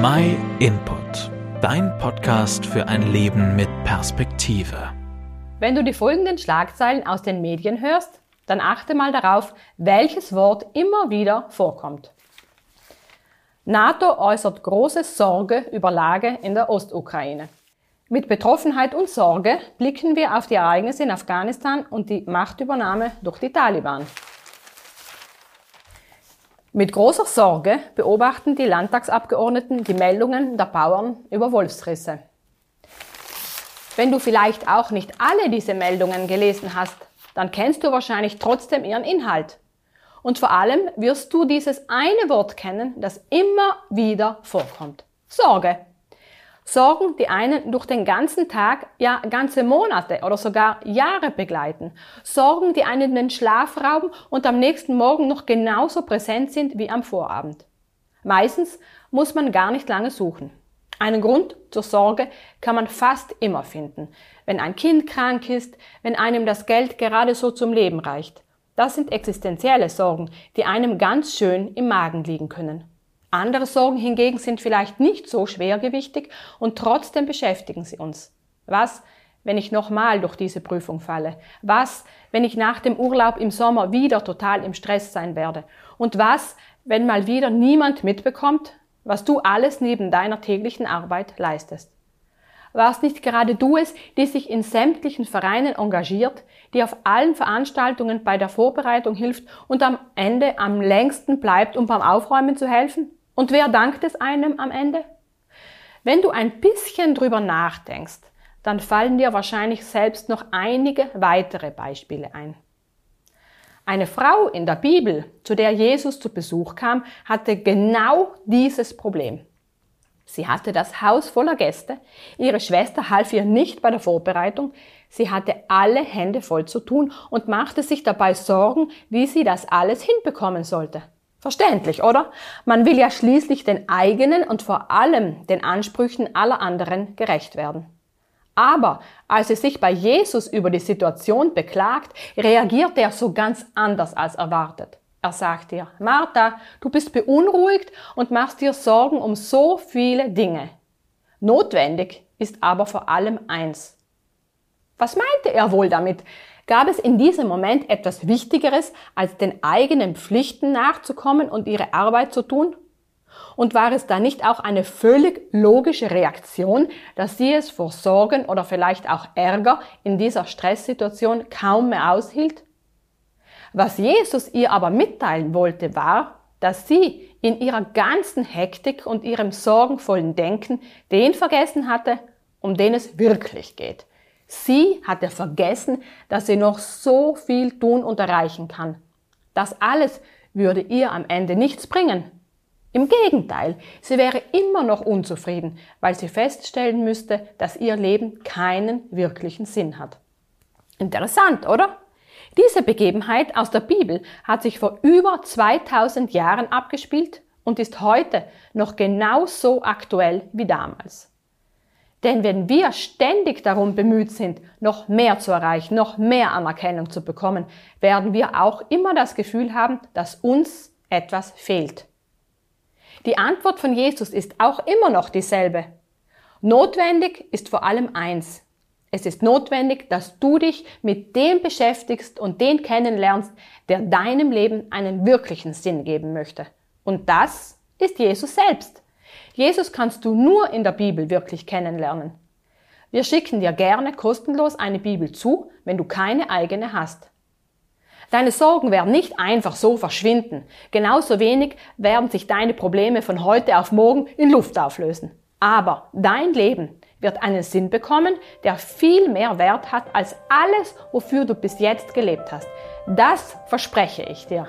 My Input, dein Podcast für ein Leben mit Perspektive. Wenn du die folgenden Schlagzeilen aus den Medien hörst, dann achte mal darauf, welches Wort immer wieder vorkommt. NATO äußert große Sorge über Lage in der Ostukraine. Mit Betroffenheit und Sorge blicken wir auf die Ereignisse in Afghanistan und die Machtübernahme durch die Taliban. Mit großer Sorge beobachten die Landtagsabgeordneten die Meldungen der Bauern über Wolfsrisse. Wenn du vielleicht auch nicht alle diese Meldungen gelesen hast, dann kennst du wahrscheinlich trotzdem ihren Inhalt. Und vor allem wirst du dieses eine Wort kennen, das immer wieder vorkommt. Sorge. Sorgen, die einen durch den ganzen Tag, ja ganze Monate oder sogar Jahre begleiten. Sorgen, die einen den Schlaf rauben und am nächsten Morgen noch genauso präsent sind wie am Vorabend. Meistens muss man gar nicht lange suchen. Einen Grund zur Sorge kann man fast immer finden. Wenn ein Kind krank ist, wenn einem das Geld gerade so zum Leben reicht. Das sind existenzielle Sorgen, die einem ganz schön im Magen liegen können. Andere Sorgen hingegen sind vielleicht nicht so schwergewichtig und trotzdem beschäftigen sie uns. Was, wenn ich nochmal durch diese Prüfung falle? Was, wenn ich nach dem Urlaub im Sommer wieder total im Stress sein werde? Und was, wenn mal wieder niemand mitbekommt, was du alles neben deiner täglichen Arbeit leistest? Warst nicht gerade du es, die sich in sämtlichen Vereinen engagiert, die auf allen Veranstaltungen bei der Vorbereitung hilft und am Ende am längsten bleibt, um beim Aufräumen zu helfen? Und wer dankt es einem am Ende? Wenn du ein bisschen drüber nachdenkst, dann fallen dir wahrscheinlich selbst noch einige weitere Beispiele ein. Eine Frau in der Bibel, zu der Jesus zu Besuch kam, hatte genau dieses Problem. Sie hatte das Haus voller Gäste, ihre Schwester half ihr nicht bei der Vorbereitung, sie hatte alle Hände voll zu tun und machte sich dabei Sorgen, wie sie das alles hinbekommen sollte. Verständlich, oder? Man will ja schließlich den eigenen und vor allem den Ansprüchen aller anderen gerecht werden. Aber als sie sich bei Jesus über die Situation beklagt, reagiert er so ganz anders als erwartet. Er sagt ihr, Martha, du bist beunruhigt und machst dir Sorgen um so viele Dinge. Notwendig ist aber vor allem eins. Was meinte er wohl damit? Gab es in diesem Moment etwas Wichtigeres, als den eigenen Pflichten nachzukommen und ihre Arbeit zu tun? Und war es da nicht auch eine völlig logische Reaktion, dass sie es vor Sorgen oder vielleicht auch Ärger in dieser Stresssituation kaum mehr aushielt? Was Jesus ihr aber mitteilen wollte, war, dass sie in ihrer ganzen Hektik und ihrem sorgenvollen Denken den vergessen hatte, um den es wirklich geht, Sie hatte vergessen, dass sie noch so viel tun und erreichen kann. Das alles würde ihr am Ende nichts bringen. Im Gegenteil, sie wäre immer noch unzufrieden, weil sie feststellen müsste, dass ihr Leben keinen wirklichen Sinn hat. Interessant, oder? Diese Begebenheit aus der Bibel hat sich vor über 2000 Jahren abgespielt und ist heute noch genauso aktuell wie damals. Denn wenn wir ständig darum bemüht sind, noch mehr zu erreichen, noch mehr Anerkennung zu bekommen, werden wir auch immer das Gefühl haben, dass uns etwas fehlt. Die Antwort von Jesus ist auch immer noch dieselbe. Notwendig ist vor allem eins. Es ist notwendig, dass du dich mit dem beschäftigst und den kennenlernst, der deinem Leben einen wirklichen Sinn geben möchte. Und das ist Jesus selbst. Jesus kannst du nur in der Bibel wirklich kennenlernen. Wir schicken dir gerne kostenlos eine Bibel zu, wenn du keine eigene hast. Deine Sorgen werden nicht einfach so verschwinden. Genauso wenig werden sich deine Probleme von heute auf morgen in Luft auflösen. Aber dein Leben wird einen Sinn bekommen, der viel mehr Wert hat als alles, wofür du bis jetzt gelebt hast. Das verspreche ich dir.